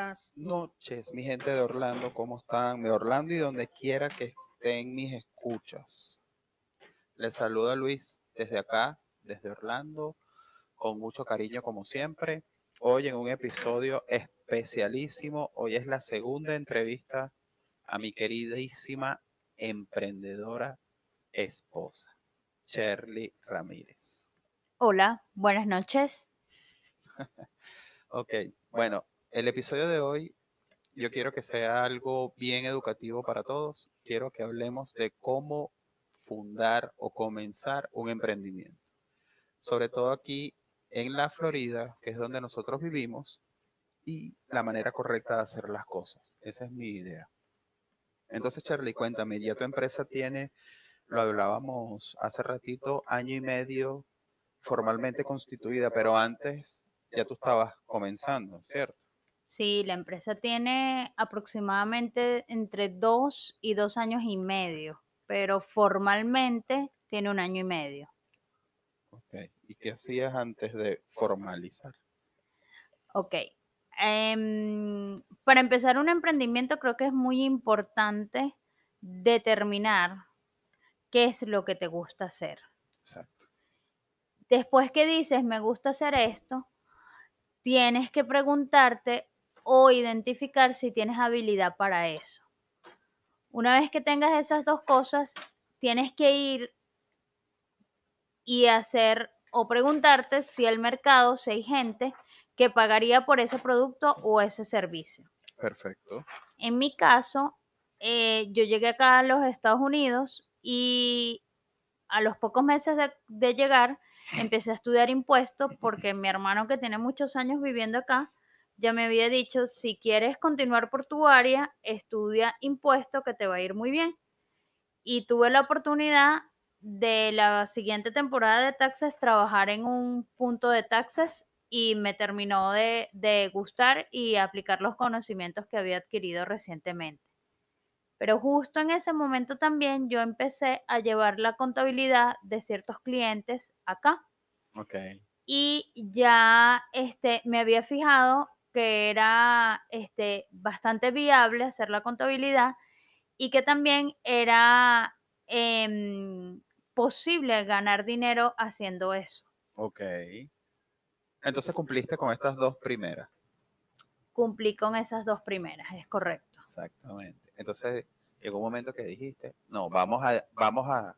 Buenas noches, mi gente de Orlando, ¿cómo están? De Orlando y donde quiera que estén mis escuchas. Les saluda Luis desde acá, desde Orlando, con mucho cariño como siempre. Hoy en un episodio especialísimo, hoy es la segunda entrevista a mi queridísima emprendedora esposa, Shirley Ramírez. Hola, buenas noches. ok, bueno, el episodio de hoy yo quiero que sea algo bien educativo para todos. Quiero que hablemos de cómo fundar o comenzar un emprendimiento. Sobre todo aquí en la Florida, que es donde nosotros vivimos, y la manera correcta de hacer las cosas. Esa es mi idea. Entonces, Charlie, cuéntame, ya tu empresa tiene, lo hablábamos hace ratito, año y medio formalmente constituida, pero antes ya tú estabas comenzando, ¿cierto? Sí, la empresa tiene aproximadamente entre dos y dos años y medio, pero formalmente tiene un año y medio. Ok, ¿y qué hacías antes de formalizar? Ok, em, para empezar un emprendimiento creo que es muy importante determinar qué es lo que te gusta hacer. Exacto. Después que dices, me gusta hacer esto, tienes que preguntarte o identificar si tienes habilidad para eso. Una vez que tengas esas dos cosas, tienes que ir y hacer o preguntarte si el mercado, si hay gente que pagaría por ese producto o ese servicio. Perfecto. En mi caso, eh, yo llegué acá a los Estados Unidos y a los pocos meses de, de llegar empecé a estudiar impuestos porque mi hermano que tiene muchos años viviendo acá ya me había dicho, si quieres continuar por tu área, estudia impuesto que te va a ir muy bien. Y tuve la oportunidad de la siguiente temporada de taxes trabajar en un punto de taxes y me terminó de, de gustar y aplicar los conocimientos que había adquirido recientemente. Pero justo en ese momento también yo empecé a llevar la contabilidad de ciertos clientes acá. Okay. Y ya este, me había fijado que era este, bastante viable hacer la contabilidad y que también era em, posible ganar dinero haciendo eso. Ok. Entonces cumpliste con estas dos primeras. Cumplí con esas dos primeras, es correcto. Exactamente. Entonces llegó un momento que dijiste, no, vamos a, vamos a,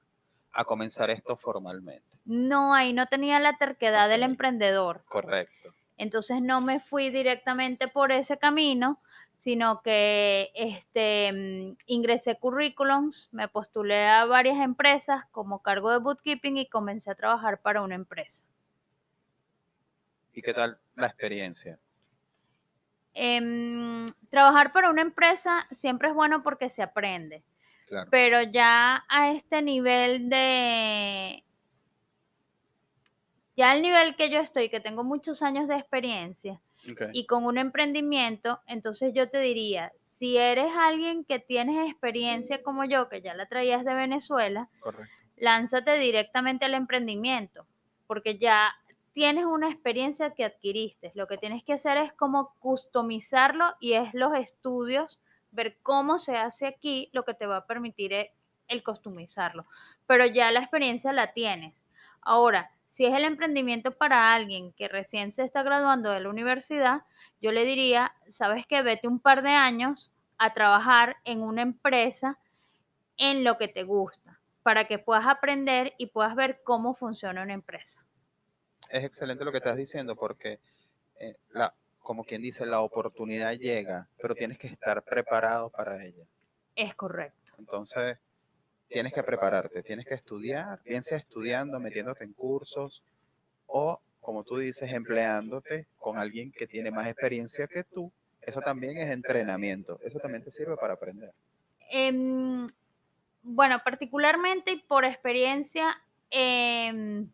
a comenzar esto formalmente. No, ahí no tenía la terquedad del emprendedor. Correcto. Entonces no me fui directamente por ese camino, sino que este, mm, ingresé currículums, me postulé a varias empresas como cargo de bookkeeping y comencé a trabajar para una empresa. ¿Y qué tal la experiencia? Em, trabajar para una empresa siempre es bueno porque se aprende, Claro. pero ya a este nivel de... Ya al nivel que yo estoy, que tengo muchos años de experiencia, y con un emprendimiento, entonces yo te diría, si eres alguien que tienes experiencia como yo, que ya la traías de Venezuela, Correcto. lánzate directamente al emprendimiento, porque ya tienes una experiencia que adquiriste. Lo que tienes que hacer es como customizarlo y es los estudios, ver cómo se hace aquí, lo que te va a permitir es el customizarlo. Pero ya la experiencia la tienes. Ahora, si es el emprendimiento para alguien que recién se está graduando de la universidad, yo le diría, sabes que vete un par de años a trabajar en una empresa en lo que te gusta, para que puedas aprender y puedas ver cómo funciona una empresa. Es excelente lo que estás diciendo porque, eh, la, como quien dice, la oportunidad llega, pero tienes que estar preparado para ella. Es correcto. Entonces, tienes que prepararte, tienes que estudiar, bien sea estudiando, metiéndote en cursos o, como tú dices, empleándote con alguien que tiene más experiencia que tú. Eso también es entrenamiento, eso también te sirve para aprender. Em, bueno, particularmente y por experiencia, em,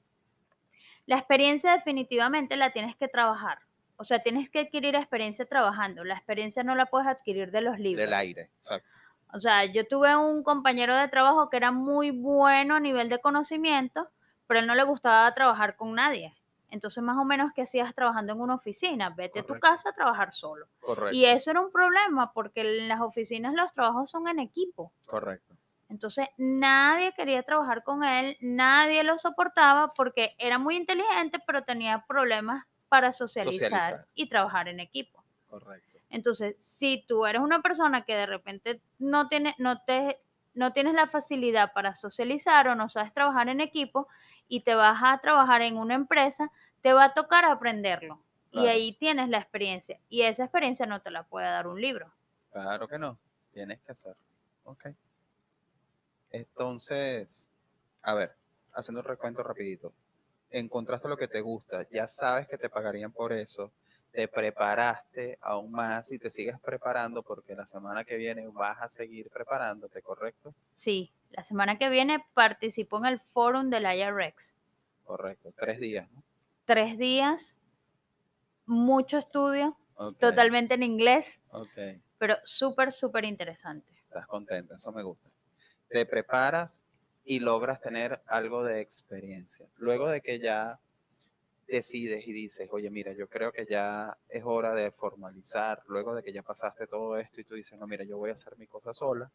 la experiencia definitivamente la tienes que trabajar. O sea, tienes que adquirir experiencia trabajando. La experiencia no la puedes adquirir de los libros. Del aire, exacto. O sea, yo tuve un compañero de trabajo que era muy bueno a nivel de conocimiento, pero él no le gustaba trabajar con nadie. Entonces, más o menos, ¿qué hacías trabajando en una oficina? Vete a tu casa a trabajar solo. Correcto. Y eso era un problema porque en las oficinas los trabajos son en equipo. Correcto. Entonces nadie quería trabajar con él, nadie lo soportaba porque era muy inteligente, pero tenía problemas para socializar, Socializar. y trabajar en equipo. Correcto. Entonces, si tú eres una persona que de repente no tiene, no te, no tienes la facilidad para socializar o no sabes trabajar en equipo y te vas a trabajar en una empresa, te va a tocar aprenderlo. Y ahí tienes la experiencia. Y esa experiencia no te la puede dar un libro. Claro que no. Tienes que hacerlo. Ok. Entonces, a ver, haciendo un recuento rapidito. Encontraste lo que te gusta, ya sabes que te pagarían por eso, te preparaste aún más y te sigues preparando porque la semana que viene vas a seguir preparándote, ¿correcto? Sí, la semana que viene participo en el fórum del IRX. Correcto. Tres días, ¿no? Tres días, mucho estudio, totalmente en inglés, Ok. pero súper, súper interesante. Estás contenta, eso me gusta. Te preparas y logras tener algo de experiencia. Luego de que ya decides y dices, oye, mira, yo creo que ya es hora de formalizar, luego de que ya pasaste todo esto y tú dices, no, mira, yo voy a hacer mi cosa sola,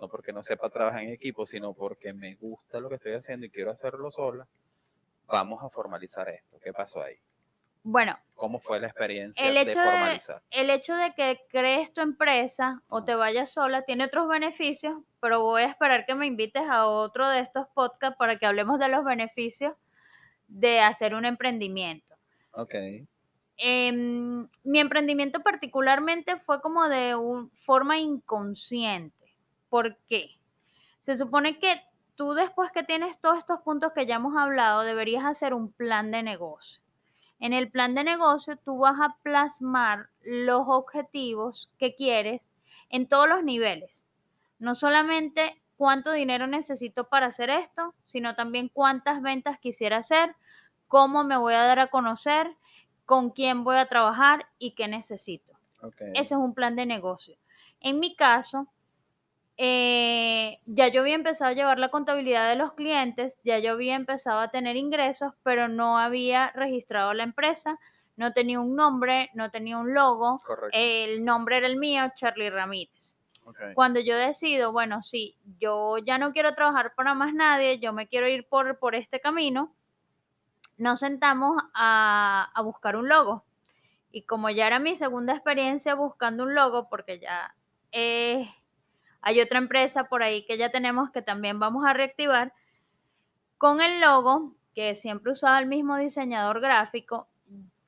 no porque no sepa trabajar en equipo, sino porque me gusta lo que estoy haciendo y quiero hacerlo sola, vamos a formalizar esto. ¿Qué pasó ahí? Bueno, ¿Cómo fue la experiencia El hecho de- formalizar? el hecho de que crees tu empresa o te vayas sola tiene otros beneficios, pero voy a esperar que me invites a otro de estos podcasts para que hablemos de los beneficios de hacer un emprendimiento. Ok, Em, mi emprendimiento particularmente fue como de un, forma inconsciente. ¿Por qué? Se supone que tú después que tienes todos estos puntos que ya hemos hablado, deberías hacer un plan de negocio. En el plan de negocio tú vas a plasmar los objetivos que quieres en todos los niveles. No solamente cuánto dinero necesito para hacer esto, sino también cuántas ventas quisiera hacer, cómo me voy a dar a conocer, con quién voy a trabajar y qué necesito. ok. Ese es un plan de negocio. En mi caso, eh, ya yo había empezado a llevar la contabilidad de los clientes, ya yo había empezado a tener ingresos, pero no había registrado la empresa, no tenía un nombre, no tenía un logo, Correcto. el nombre era el mío, Charlie Ramírez. Cuando yo decido, bueno, sí, yo ya no quiero trabajar para más nadie, yo me quiero ir por, por este camino, nos sentamos a, a buscar un logo. Y como ya era mi segunda experiencia buscando un logo, porque ya eh, hay otra empresa por ahí que ya tenemos que también vamos a reactivar, con el logo, que siempre usaba el mismo diseñador gráfico,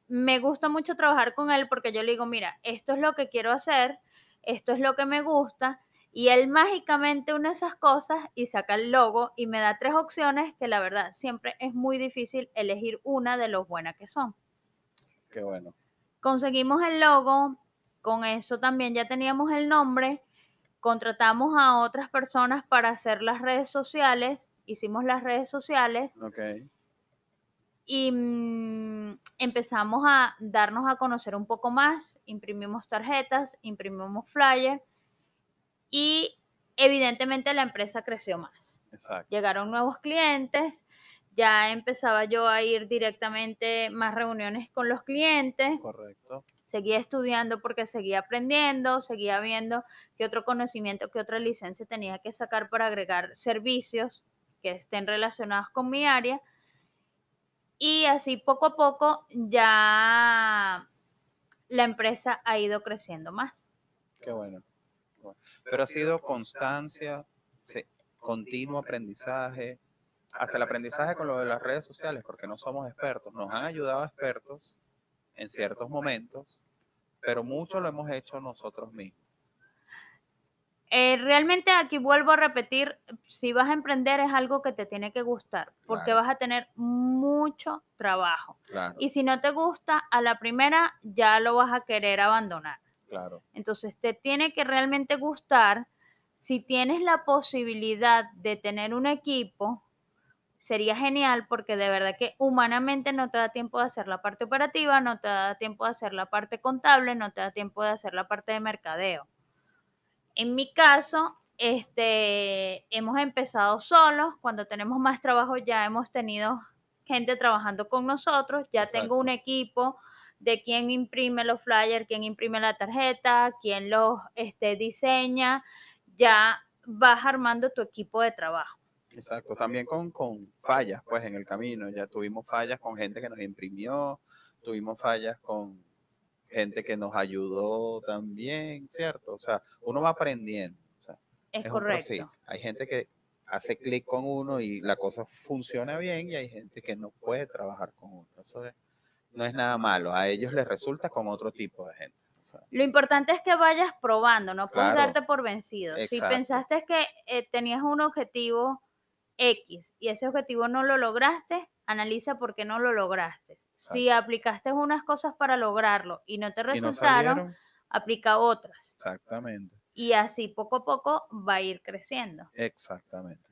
me gusta mucho trabajar con él porque yo le digo, mira, esto es lo que quiero hacer, esto es lo que me gusta, y él mágicamente une esas cosas y saca el logo y me da tres opciones que la verdad siempre es muy difícil elegir una de los buenas que son. Qué bueno. Conseguimos el logo, con eso también ya teníamos el nombre, contratamos a otras personas para hacer las redes sociales, hicimos las redes sociales. Y mm, empezamos a darnos a conocer un poco más, imprimimos tarjetas, imprimimos flyers y evidentemente la empresa creció más. Exacto. Llegaron nuevos clientes, ya empezaba yo a ir directamente más reuniones con los clientes, Correcto. seguía estudiando porque seguía aprendiendo, seguía viendo qué otro conocimiento, qué otra licencia tenía que sacar para agregar servicios que estén relacionados con mi área. Y así poco a poco ya la empresa ha ido creciendo más. Qué bueno. Bueno, Pero ha sido constancia, sí, continuo aprendizaje, hasta el aprendizaje con lo de las redes sociales, porque no somos expertos. Nos han ayudado expertos en ciertos momentos, pero mucho lo hemos hecho nosotros mismos. Eh, realmente aquí vuelvo a repetir, si vas a emprender es algo que te tiene que gustar, porque Claro. vas a tener mucho trabajo. Claro, Y si no te gusta, a la primera ya lo vas a querer abandonar. claro, Entonces te tiene que realmente gustar. Si tienes la posibilidad de tener un equipo, sería genial porque de verdad que humanamente no te da tiempo de hacer la parte operativa, no te da tiempo de hacer la parte contable, no te da tiempo de hacer la parte de mercadeo. En mi caso, este, hemos empezado solos, cuando tenemos más trabajo ya hemos tenido gente trabajando con nosotros, ya tengo un equipo de quién imprime los flyers, quién imprime la tarjeta, quién los este, diseña, ya vas armando tu equipo de trabajo. Exacto, también con, con fallas, pues en el camino, ya tuvimos fallas con gente que nos imprimió, tuvimos fallas con gente que nos ayudó también, ¿cierto? O sea, uno va aprendiendo. es, correcto. Hay gente que hace clic con uno y la cosa funciona bien y hay gente que no puede trabajar con uno. Eso no es nada malo. A ellos les resulta con otro tipo de gente. Lo importante es que vayas probando, no puedes darte por vencido. Si pensaste que eh, tenías un objetivo X y ese objetivo no lo lograste, analiza por qué no lo lograste. Si aplicaste unas cosas para lograrlo y no te resultaron, aplica otras. Exactamente. Y así poco a poco va a ir creciendo. Exactamente.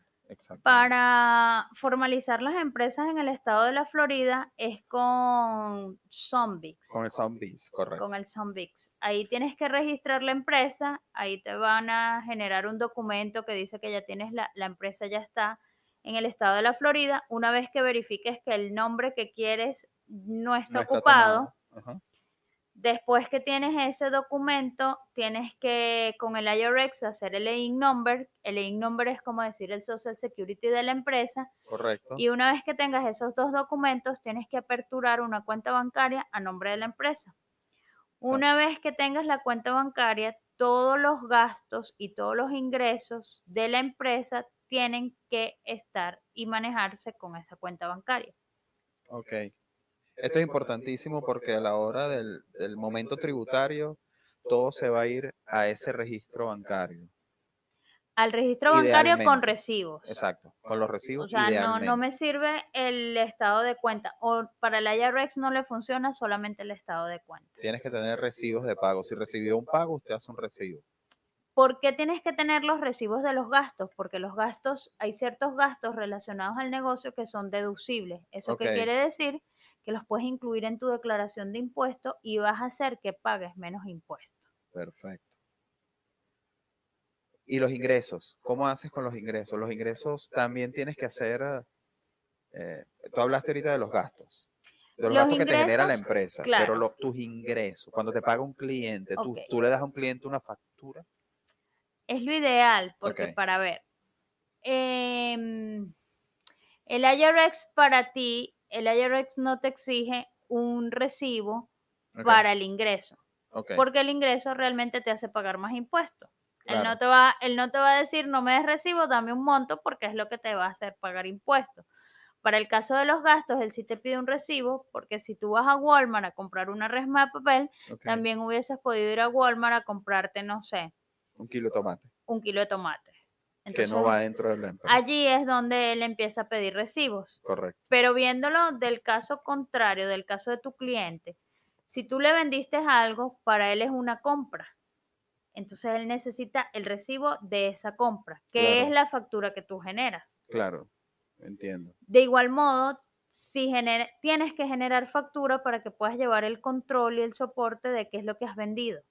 Para formalizar las empresas en el estado de la Florida es con Zombix. Con el Zombix, correcto. Con el Zombix. Ahí tienes que registrar la empresa, ahí te van a generar un documento que dice que ya tienes la, la empresa, ya está en el estado de la Florida. Una vez que verifiques que el nombre que quieres no está, ocupado, Después que tienes ese documento, tienes que con el IRX hacer el EIN number. El EIN number es como decir el Social Security de la empresa. Correcto. Y una vez que tengas esos dos documentos, tienes que aperturar una cuenta bancaria a nombre de la empresa. Una vez que tengas la cuenta bancaria, todos los gastos y todos los ingresos de la empresa tienen que estar y manejarse con esa cuenta bancaria. Ok. Esto es importantísimo porque a la hora del, momento tributario, todo se va a ir a ese registro bancario. Al registro bancario con recibos. Exacto, con los recibos. O sea, no, no, me sirve el estado de cuenta. O para el IRX no le funciona solamente el estado de cuenta. Tienes que tener recibos de pago. Si recibió un pago, usted hace un recibo. ¿Por qué tienes que tener los recibos de los gastos? Porque los gastos, hay ciertos gastos relacionados al negocio que son deducibles. ¿Eso qué quiere decir? que los puedes incluir en tu declaración de impuestos y vas a hacer que pagues menos impuestos. Perfecto. ¿Y los ingresos? ¿Cómo haces con los ingresos? Los ingresos también tienes que hacer, eh, tú hablaste ahorita de los gastos, de los, gastos que te genera la empresa, pero los, tus ingresos, cuando te paga un cliente, tú, le das a un cliente una factura. Es lo ideal, porque para ver, em, el IRX para ti el IRS no te exige un recibo para el ingreso. Porque el ingreso realmente te hace pagar más impuestos. Él, no te va, él no te va a decir, no me des recibo, dame un monto, porque es lo que te va a hacer pagar impuestos. Para el caso de los gastos, él sí te pide un recibo, porque si tú vas a Walmart a comprar una resma de papel, también hubieses podido ir a Walmart a comprarte, no sé. Un kilo de tomate. Un kilo de tomate que no va dentro de la empresa. Allí es donde él empieza a pedir recibos. Correcto. Pero viéndolo del caso contrario, del caso de tu cliente, si tú le vendiste algo, para él es una compra. Entonces él necesita el recibo de esa compra, que es la factura que tú generas. Claro, entiendo. De igual modo, si tienes que generar factura para que puedas llevar el control y el soporte de qué es lo que has vendido.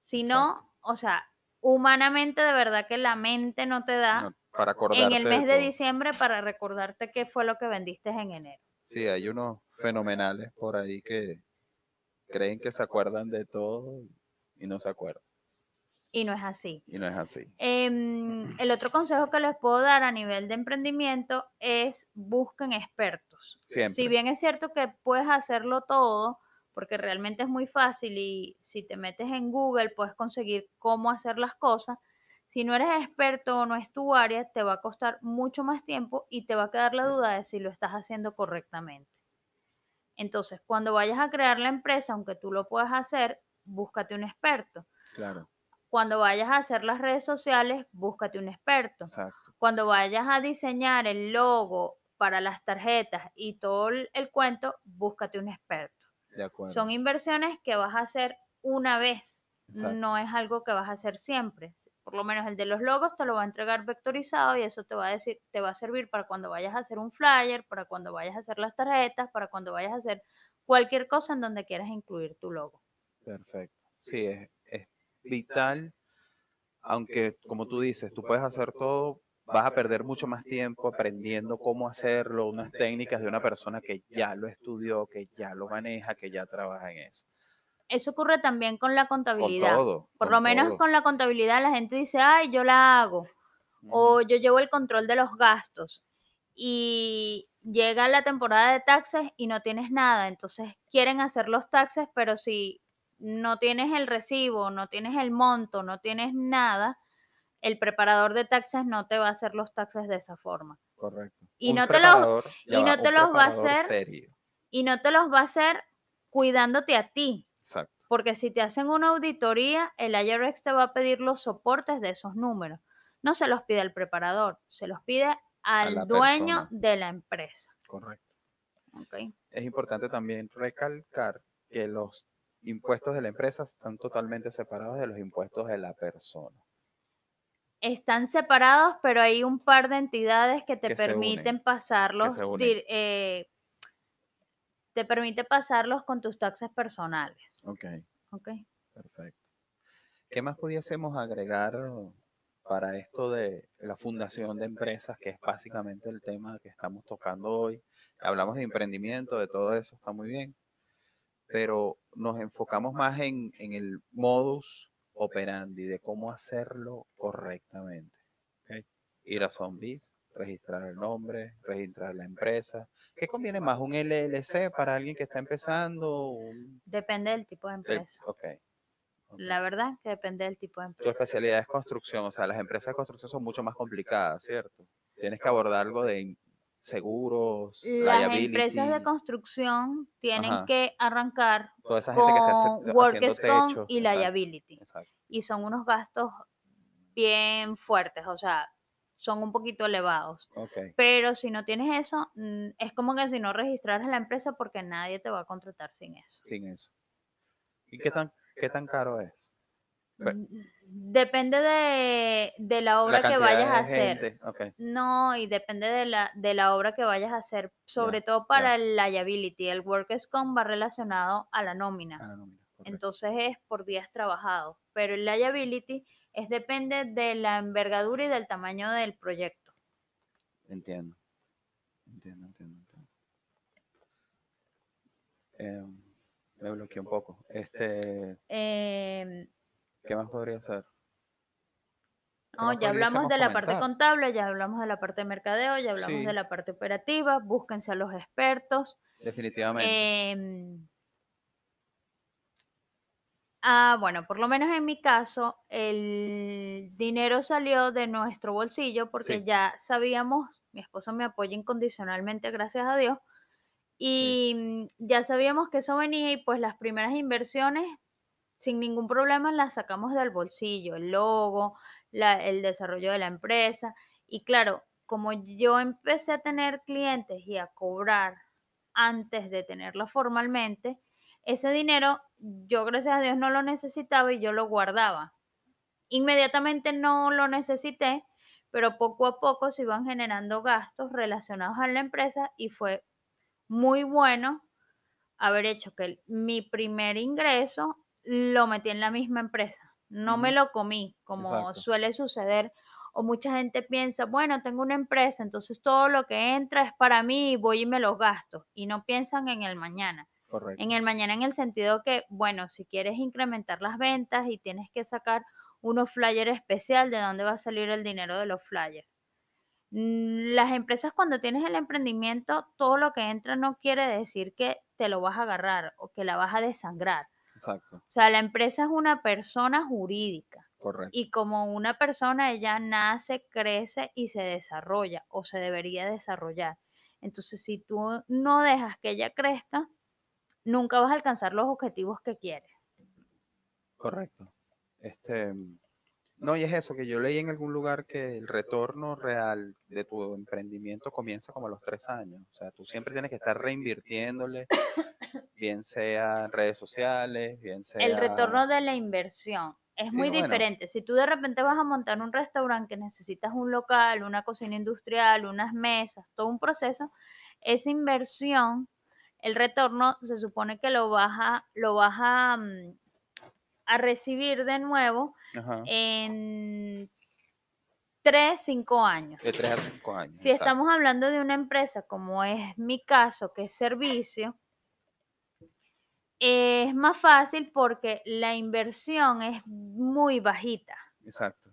Si no, o sea, humanamente de verdad que la mente no te da para en el mes de, diciembre para recordarte qué fue lo que vendiste en enero. Sí, hay unos fenomenales por ahí que creen que se acuerdan de todo y no se acuerdan. Y no es así. Y no es así. Em, el otro consejo que les puedo dar a nivel de emprendimiento es busquen expertos. Si bien es cierto que puedes hacerlo todo, porque realmente es muy fácil y si te metes en Google puedes conseguir cómo hacer las cosas. Si no eres experto o no es tu área, te va a costar mucho más tiempo y te va a quedar la duda de si lo estás haciendo correctamente. Entonces, cuando vayas a crear la empresa, aunque tú lo puedas hacer, búscate un experto. Claro. Cuando vayas a hacer las redes sociales, búscate un experto. Exacto. Cuando vayas a diseñar el logo para las tarjetas y todo el cuento, búscate un experto. Son inversiones que vas a hacer una vez, no es algo que vas a hacer siempre. Por lo menos el de los logos te lo va a entregar vectorizado y eso te va a decir, te va a servir para cuando vayas a hacer un flyer, para cuando vayas a hacer las tarjetas, para cuando vayas a hacer cualquier cosa en donde quieras incluir tu logo. Perfecto. Sí, es, es vital, aunque como tú dices, tú puedes hacer todo, vas a perder mucho más tiempo aprendiendo cómo hacerlo, unas técnicas de una persona que ya lo estudió, que ya lo maneja, que ya trabaja en eso. Eso ocurre también con la Con contabilidad. todo. Por con lo menos todo. con la contabilidad la gente dice, ay, yo la hago. o yo llevo el control de los gastos y llega la temporada de taxes y no tienes nada, entonces quieren hacer los taxes, pero si no tienes el recibo, no tienes el monto, no tienes nada, el preparador de taxes no te va a hacer los taxes de esa forma. Correcto. Y Un no te los- y no va, te los va a hacer- serio. Y no te los va a hacer cuidándote a ti, Exacto. porque si te hacen una auditoría, el IRS te va a pedir los soportes de esos números. No se los pide al preparador, se los pide al dueño persona. de la empresa. Correcto. ¿ok? Es importante también recalcar que los impuestos de la empresa están totalmente separados de los impuestos de la persona. Están separados, pero hay un par de entidades que te Que permiten pasarlos, eh, te permite pasarlos con tus taxes personales. Ok, ¿ok? perfecto. ¿Qué más pudiésemos agregar para esto de la fundación de empresas, que es básicamente el tema que estamos tocando hoy? Hablamos de emprendimiento, de todo eso, está muy bien, pero nos enfocamos más en, en el modus operandi, de cómo hacerlo correctamente. Ir a Zombies, registrar el nombre, registrar la empresa. ¿Qué conviene más? ¿Un LLC para alguien que está empezando? Un, Depende del tipo de el- empresa. ok. ok. La verdad que depende del tipo de Tu empresa. especialidad es construcción, o sea, las empresas de construcción son mucho más complicadas, ¿cierto? Tienes que abordar algo de seguros, Las liability, empresas de construcción tienen Ajá. que arrancar toda esa gente que está workers comp techo. y exacto, liability. exacto. Y son unos gastos bien fuertes, o sea, son un poquito elevados. Ok, Pero si no tienes eso, mm, es como que si no registraras la empresa porque nadie te va a contratar sin eso. sin eso. ¿Y qué tan, qué tan caro es? Mm, Depende de, de la obra La que vayas a hacer. No, y depende de la, de la obra que vayas a hacer, sobre todo para el liability. El workers comp va relacionado a la nómina. Entonces es por días trabajados. Pero el liability es depende de la envergadura y del tamaño del proyecto. Entiendo. Entiendo, entiendo, entiendo. Em, me bloqueé un poco. Este, Em, ¿qué más podría ser? ¿Qué no, ya hablamos de la parte comentar? contable, ya hablamos de la parte de mercadeo, ya hablamos Sí. de la parte operativa. Búsquense a los expertos. Definitivamente. Em, ah, bueno, por lo menos en mi caso, el dinero salió de nuestro bolsillo porque Sí. ya sabíamos, mi esposo me apoya incondicionalmente, gracias a Dios, y mm, ya sabíamos que eso venía y pues las primeras inversiones sin ningún problema las sacamos del bolsillo, el logo, la- el desarrollo de la empresa. Y claro, como yo empecé a tener clientes y a cobrar antes de tenerlo formalmente, ese dinero yo gracias a Dios no lo necesitaba y yo lo guardaba. Inmediatamente no lo necesité, pero poco a poco se iban generando gastos relacionados a la empresa y fue muy bueno haber hecho que mi primer ingreso lo metí en la misma empresa. No me lo comí, como Exacto. suele suceder. O mucha gente piensa, bueno, tengo una empresa, entonces todo lo que entra es para mí y voy y me lo gasto. Y no piensan en el mañana. Correcto. En el mañana en el sentido que, bueno, si quieres incrementar las ventas y tienes que sacar unos flyers especial, ¿de dónde va a salir el dinero de los flyers? Mm, Las empresas cuando tienes el emprendimiento, todo lo que entra no quiere decir que te lo vas a agarrar o que la vas a desangrar. Exacto. O sea, la empresa es una persona jurídica Correcto. y como una persona ella nace, crece y se desarrolla o se debería desarrollar. Entonces, si tú no dejas que ella crezca, nunca vas a alcanzar los objetivos que quieres. Correcto. Este, no, y es eso, que yo leí en algún lugar que el retorno real de tu emprendimiento comienza como a los tres años. O sea, tú siempre tienes que estar reinvirtiéndole, bien sea en redes sociales, bien sea... El retorno de la inversión es Sí, muy bueno. diferente. Si tú de repente vas a montar un restaurante que necesitas un local, una cocina industrial, unas mesas, todo un proceso, esa inversión, el retorno se supone que lo vas a, lo vas a, mm, a recibir de nuevo Ajá, en 3, 5 años. De 3 a 5 años. Si estamos hablando de una empresa como es mi caso, que es servicio, es más fácil porque la inversión es muy bajita. Exacto.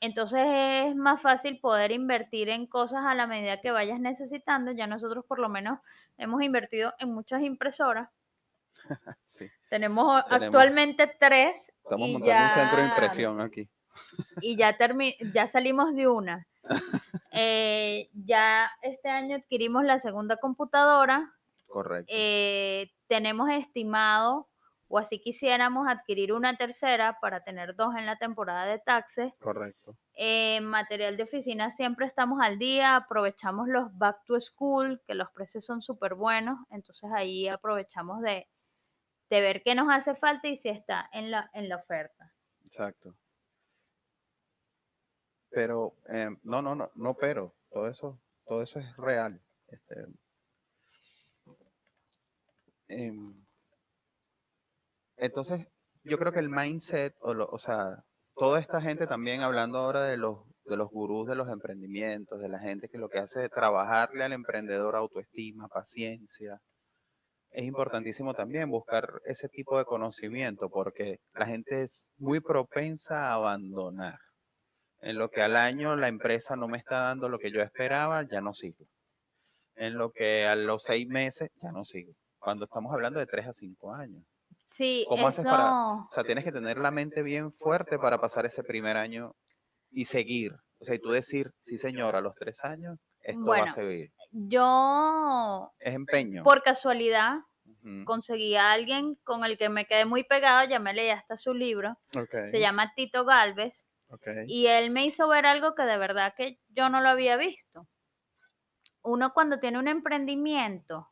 Entonces es más fácil poder invertir en cosas a la medida que vayas necesitando. Ya nosotros por lo menos hemos invertido en muchas impresoras. sí. Tenemos, actualmente tres. Estamos montando un centro de impresión aquí. Y ya, ya salimos de una. Eh, ya este año adquirimos la segunda computadora. Correcto. Eh, tenemos estimado o así quisiéramos adquirir una tercera para tener dos en la temporada de taxes. Correcto. En material de oficina siempre estamos al día, aprovechamos los back to school, que los precios son súper buenos, entonces ahí aprovechamos de, de, ver qué nos hace falta y si está en la, en la oferta. Exacto. Pero, em, no, no, no, no, pero, todo eso, todo eso es real. Este, em, entonces, yo creo que el mindset, o, o sea, toda esta gente también hablando ahora de los, de los gurús de los emprendimientos, de la gente que lo que hace es trabajarle al emprendedor autoestima, paciencia. Es importantísimo también buscar ese tipo de conocimiento porque la gente es muy propensa a abandonar. En lo que al año la empresa no me está dando lo que yo esperaba, ya no sigo. En lo que a los seis meses, ya no sigo. Cuando estamos hablando de tres a cinco años. Sí, ¿Cómo haces para.? O sea, tienes que tener la mente bien fuerte para pasar ese primer año y seguir. O sea, y tú decir, sí, señor, a los tres años, esto va a seguir. Yo. Es empeño. Por casualidad, conseguí a alguien con el que me quedé muy pegado, ya me leí hasta su libro. Se llama Tito Galvez. Y él me hizo ver algo que de verdad que yo no lo había visto. Uno cuando tiene un emprendimiento,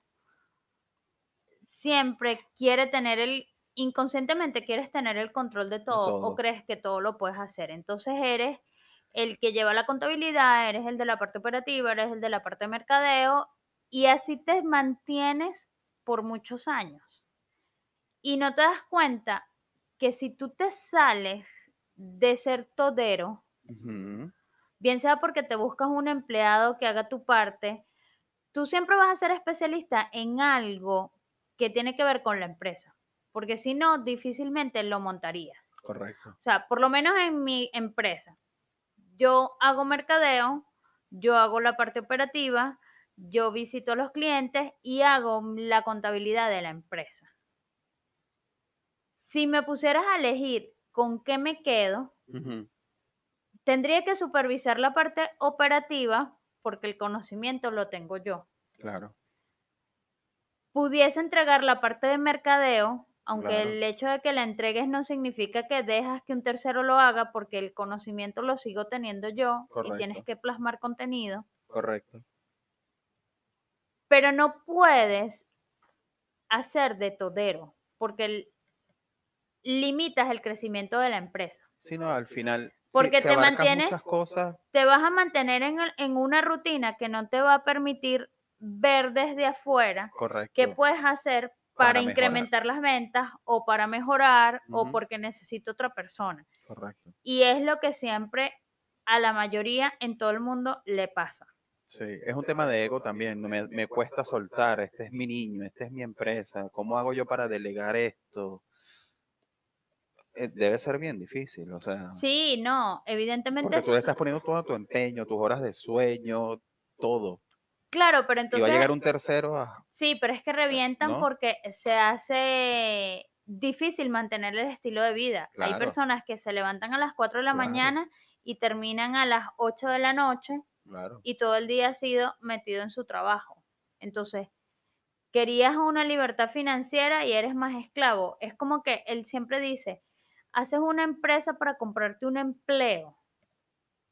siempre quiere tener el, inconscientemente quieres tener el control de todo, o crees que todo lo puedes hacer. Entonces eres el que lleva la contabilidad, eres el de la parte operativa, eres el de la parte de mercadeo y así te mantienes por muchos años. Y no te das cuenta que si tú te sales de ser todero, bien sea porque te buscas un empleado que haga tu parte, tú siempre vas a ser especialista en algo que tiene que ver con la empresa, porque si no, difícilmente lo montarías. Correcto. O sea, por lo menos en mi empresa, yo hago mercadeo, yo hago la parte operativa, yo visito a los clientes y hago la contabilidad de la empresa. Si me pusieras a elegir con qué me quedo, tendría que supervisar la parte operativa porque el conocimiento lo tengo yo. Claro pudiese entregar la parte de mercadeo, aunque el hecho de que la entregues no significa que dejas que un tercero lo haga porque el conocimiento lo sigo teniendo yo y tienes que plasmar contenido. Correcto. Pero no puedes hacer de todero porque limitas el crecimiento de la empresa. Sino al final porque te mantienes, cosas. te vas a mantener en, en, una rutina que no te va a permitir ver desde afuera qué puedes hacer para, incrementar las ventas o para mejorar o porque necesito otra persona. Correcto. Y es lo que siempre a la mayoría en todo el mundo le pasa. Sí, es un tema de ego también. Me, me cuesta soltar. Este es mi niño, esta es mi empresa. ¿Cómo hago yo para delegar esto? Eh, debe ser bien difícil, o sea. Sí, no, evidentemente. Porque tú le estás poniendo todo tu empeño, tus horas de sueño, todo. Claro, pero entonces... Y va a llegar un tercero a... Sí, pero es que revientan porque se hace difícil mantener el estilo de vida. Hay personas que se levantan a las 4 de la mañana y terminan a las 8 de la noche y todo el día ha sido metido en su trabajo. Entonces, querías una libertad financiera y eres más esclavo. Es como que él siempre dice, haces una empresa para comprarte un empleo.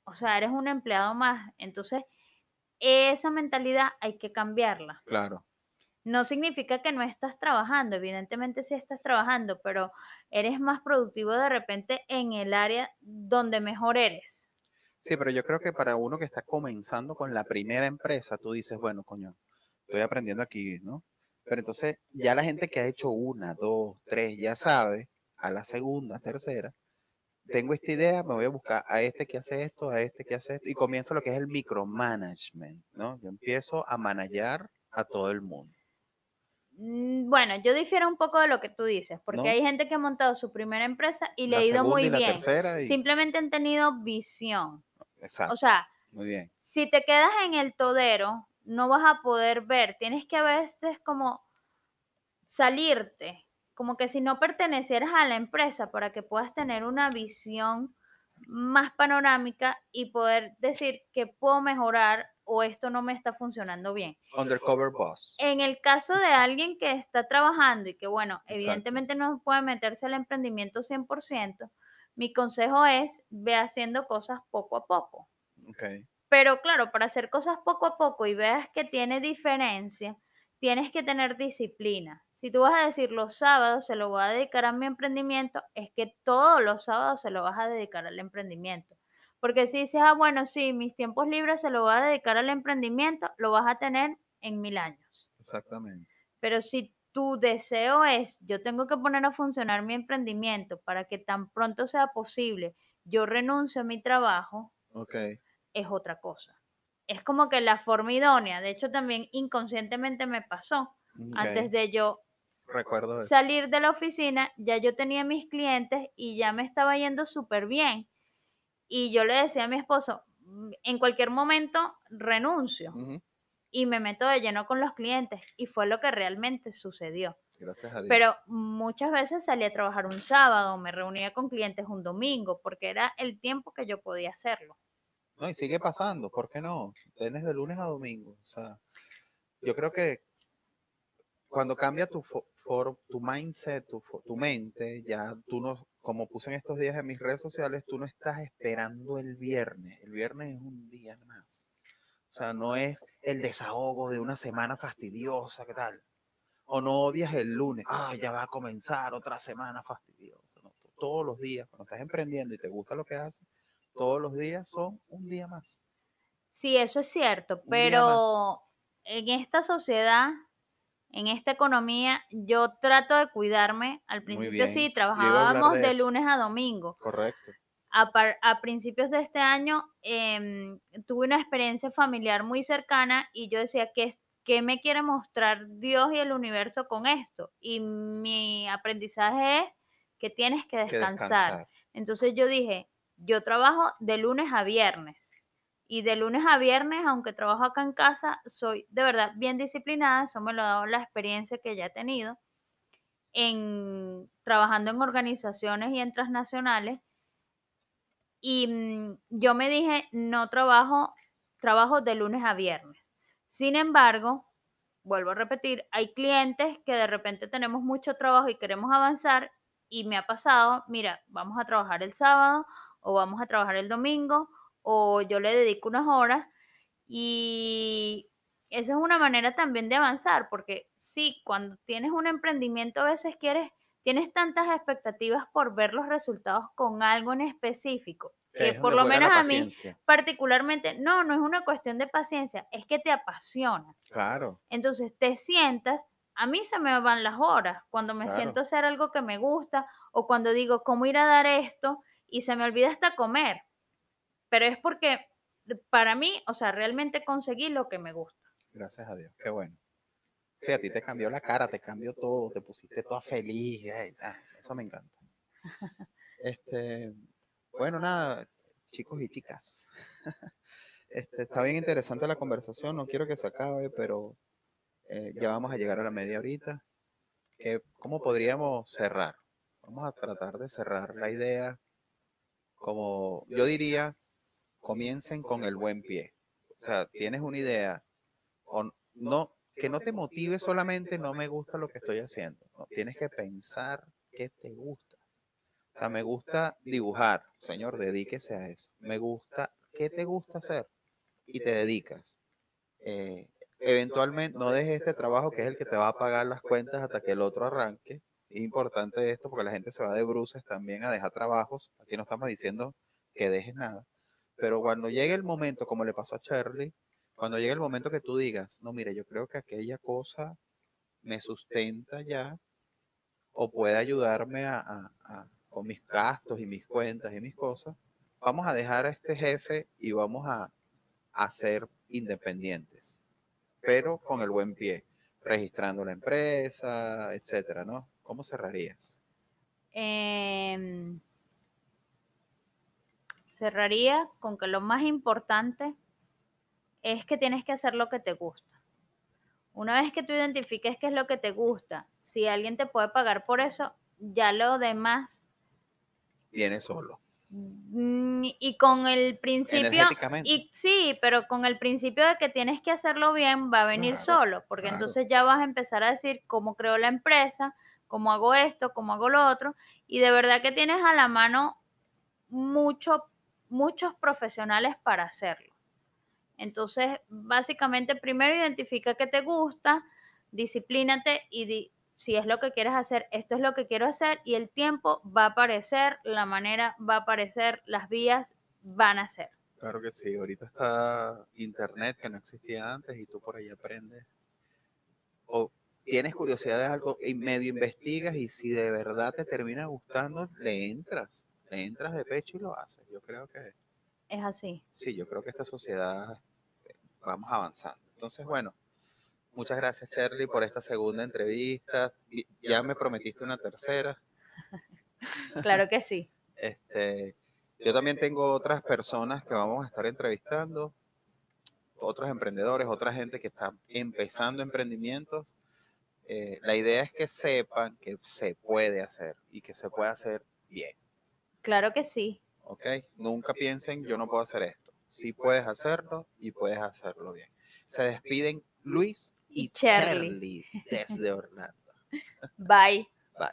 O sea, eres un empleado más. Entonces, esa mentalidad hay que cambiarla. Claro. No significa que no estás trabajando, evidentemente sí estás trabajando, pero eres más productivo de repente en el área donde mejor eres. Sí, pero yo creo que para uno que está comenzando con la primera empresa, tú dices, bueno, coño, estoy aprendiendo aquí, ¿no? Pero entonces ya la gente que ha hecho una, dos, tres, ya sabe, a la segunda, tercera, tengo esta idea, me voy a buscar a este que hace esto, a este que hace esto, y comienza lo que es el micromanagement, ¿no? Yo empiezo a manejar a todo el mundo. Mm, Bueno, yo difiero un poco de lo que tú dices, porque ¿No? hay gente que ha montado su primera empresa y le ha ido muy bien. y- Simplemente han tenido visión. Exacto, O sea, muy bien. si te quedas en el todero, no vas a poder ver. Tienes que a veces como salirte, como que si no pertenecieras a la empresa para que puedas tener una visión más panorámica y poder decir que puedo mejorar o esto no me está funcionando bien. Undercover boss. En el caso de alguien que está trabajando y que, bueno, Exacto. evidentemente no puede meterse al emprendimiento 100%, mi consejo es ve haciendo cosas poco a poco. Ok. Pero claro, para hacer cosas poco a poco y veas que tiene diferencia, tienes que tener disciplina. Si tú vas a decir los sábados se lo voy a dedicar a mi emprendimiento, es que todos los sábados se lo vas a dedicar al emprendimiento. Porque si dices, ah, bueno, sí, mis tiempos libres se lo voy a dedicar al emprendimiento, lo vas a tener en mil años. Exactamente. Pero si tu deseo es, yo tengo que poner a funcionar mi emprendimiento para que tan pronto sea posible, yo renuncio a mi trabajo, es otra cosa. Es como que la forma idónea, de hecho también inconscientemente me pasó. Antes de yo Recuerdo eso. salir de la oficina, ya yo tenía mis clientes y ya me estaba yendo súper bien. Y yo le decía a mi esposo, "Mm, en cualquier momento renuncio Ujú, y me meto de lleno con los clientes. Y fue lo que realmente sucedió. Gracias a Dios. Pero muchas veces salí a trabajar un sábado, me reunía con clientes un domingo, porque era el tiempo que yo podía hacerlo. No, y sigue pasando, ¿por qué no? Tienes de lunes a domingo. O sea, yo creo que cuando cambia tu, fo- for- tu mindset, tu, tu mente, ya tú no, como puse en estos días en mis redes sociales, tú no estás esperando el viernes. El viernes es un día más. O sea, no es el desahogo de una semana fastidiosa, ¿qué tal? O no odias el lunes, ah, ya va a comenzar otra semana fastidiosa. No, to- todos los días, cuando estás emprendiendo y te gusta lo que haces, todos los días son un día más. Sí, eso es cierto, pero en esta sociedad, en esta economía, yo trato de cuidarme. Al principio sí, trabajábamos de lunes a domingo. Correcto. A, par- a principios de este año em, tuve una experiencia familiar muy cercana y yo decía, ¿qué, ¿qué me quiere mostrar Dios y el universo con esto? Y mi aprendizaje es que tienes que Que descansar. descansar. Entonces yo dije, yo trabajo de lunes a viernes. Y de lunes a viernes, aunque trabajo acá en casa, soy de verdad bien disciplinada. Eso me lo ha dado la experiencia que ya he tenido en trabajando en organizaciones y en transnacionales. Y mm, yo me dije, no trabajo, trabajo de lunes a viernes. Sin embargo, vuelvo a repetir, hay clientes que de repente tenemos mucho trabajo y queremos avanzar y me ha pasado, mira, vamos a trabajar el sábado o vamos a trabajar el domingo o yo le dedico unas horas y esa es una manera también de avanzar porque sí, cuando tienes un emprendimiento a veces quieres, tienes tantas expectativas por ver los resultados con algo en específico Que es por lo menos a mí particularmente, no, no es una cuestión de paciencia, es que te apasiona. Claro. Entonces te sientas, a mí se me van las horas cuando me Claro. siento a hacer algo que me gusta o cuando digo cómo ir a dar esto y se me olvida hasta comer. Pero es porque para mí, o sea, realmente conseguí lo que me gusta. Gracias a Dios. Qué bueno. Sí, a ti te cambió la cara, te cambió todo, te pusiste toda feliz. ay, ah, eso me encanta. Este, bueno, nada, chicos y chicas. Este, está bien interesante la conversación, no quiero que se acabe, pero eh, ya vamos a llegar a la media horita. Que, ¿Cómo podríamos cerrar? Vamos a tratar de cerrar la idea como yo diría, comiencen con el buen pie. O sea, tienes una idea, o no, que no te motive solamente no me gusta lo que estoy haciendo. tienes que pensar qué te gusta. O sea, me gusta dibujar, señor, dedíquese a eso. Me gusta, ¿qué te gusta hacer? Y te dedicas. Eh, eventualmente, no dejes este trabajo que es el que te va a pagar las cuentas hasta que el otro arranque. Es importante esto porque la gente se va de bruces también a dejar trabajos. Aquí no estamos diciendo que dejes nada. Pero cuando llegue el momento, como le pasó a Charlie, cuando llegue el momento que tú digas, no, mire, yo creo que aquella cosa me sustenta ya o puede ayudarme a, con mis gastos y mis cuentas y mis cosas, vamos a dejar a este jefe y vamos a, a ser independientes, pero con el buen pie, registrando la empresa, etcétera, ¿no? ¿Cómo cerrarías? Em, cerraría con que lo más importante es que tienes que hacer lo que te gusta. Una vez que tú identifiques qué es lo que te gusta, si alguien te puede pagar por eso, ya lo demás viene solo. Mm, y con el principio y sí, pero con el principio de que tienes que hacerlo bien va a venir solo, porque entonces ya vas a empezar a decir cómo creo la empresa, cómo hago esto, cómo hago lo otro, y de verdad que tienes a la mano mucho, muchos profesionales para hacerlo. Entonces, básicamente, primero identifica qué te gusta, disciplínate y si es lo que quieres hacer, esto es lo que quiero hacer y el tiempo va a aparecer, la manera va a aparecer, las vías van a ser. Claro que sí, ahorita está internet que no existía antes y tú por ahí aprendes. O tienes curiosidad de algo y medio investigas y si de verdad te termina gustando, le entras, le entras de pecho y lo haces. Yo creo que... Es así. Sí, yo creo que esta sociedad vamos avanzando. Entonces, bueno, muchas gracias, Shirley, por esta segunda entrevista. Ya me prometiste una tercera. Claro que sí. Este, yo también tengo otras personas que vamos a estar entrevistando, otros emprendedores, otra gente que está empezando emprendimientos. Eh, la idea es que sepan que se puede hacer y que se puede hacer bien. Claro que sí. ¿Ok? Nunca piensen, yo no puedo hacer esto sí puedes hacerlo y puedes hacerlo bien. Se despiden Luis y, Charlie. desde Orlando. Bye. Bye.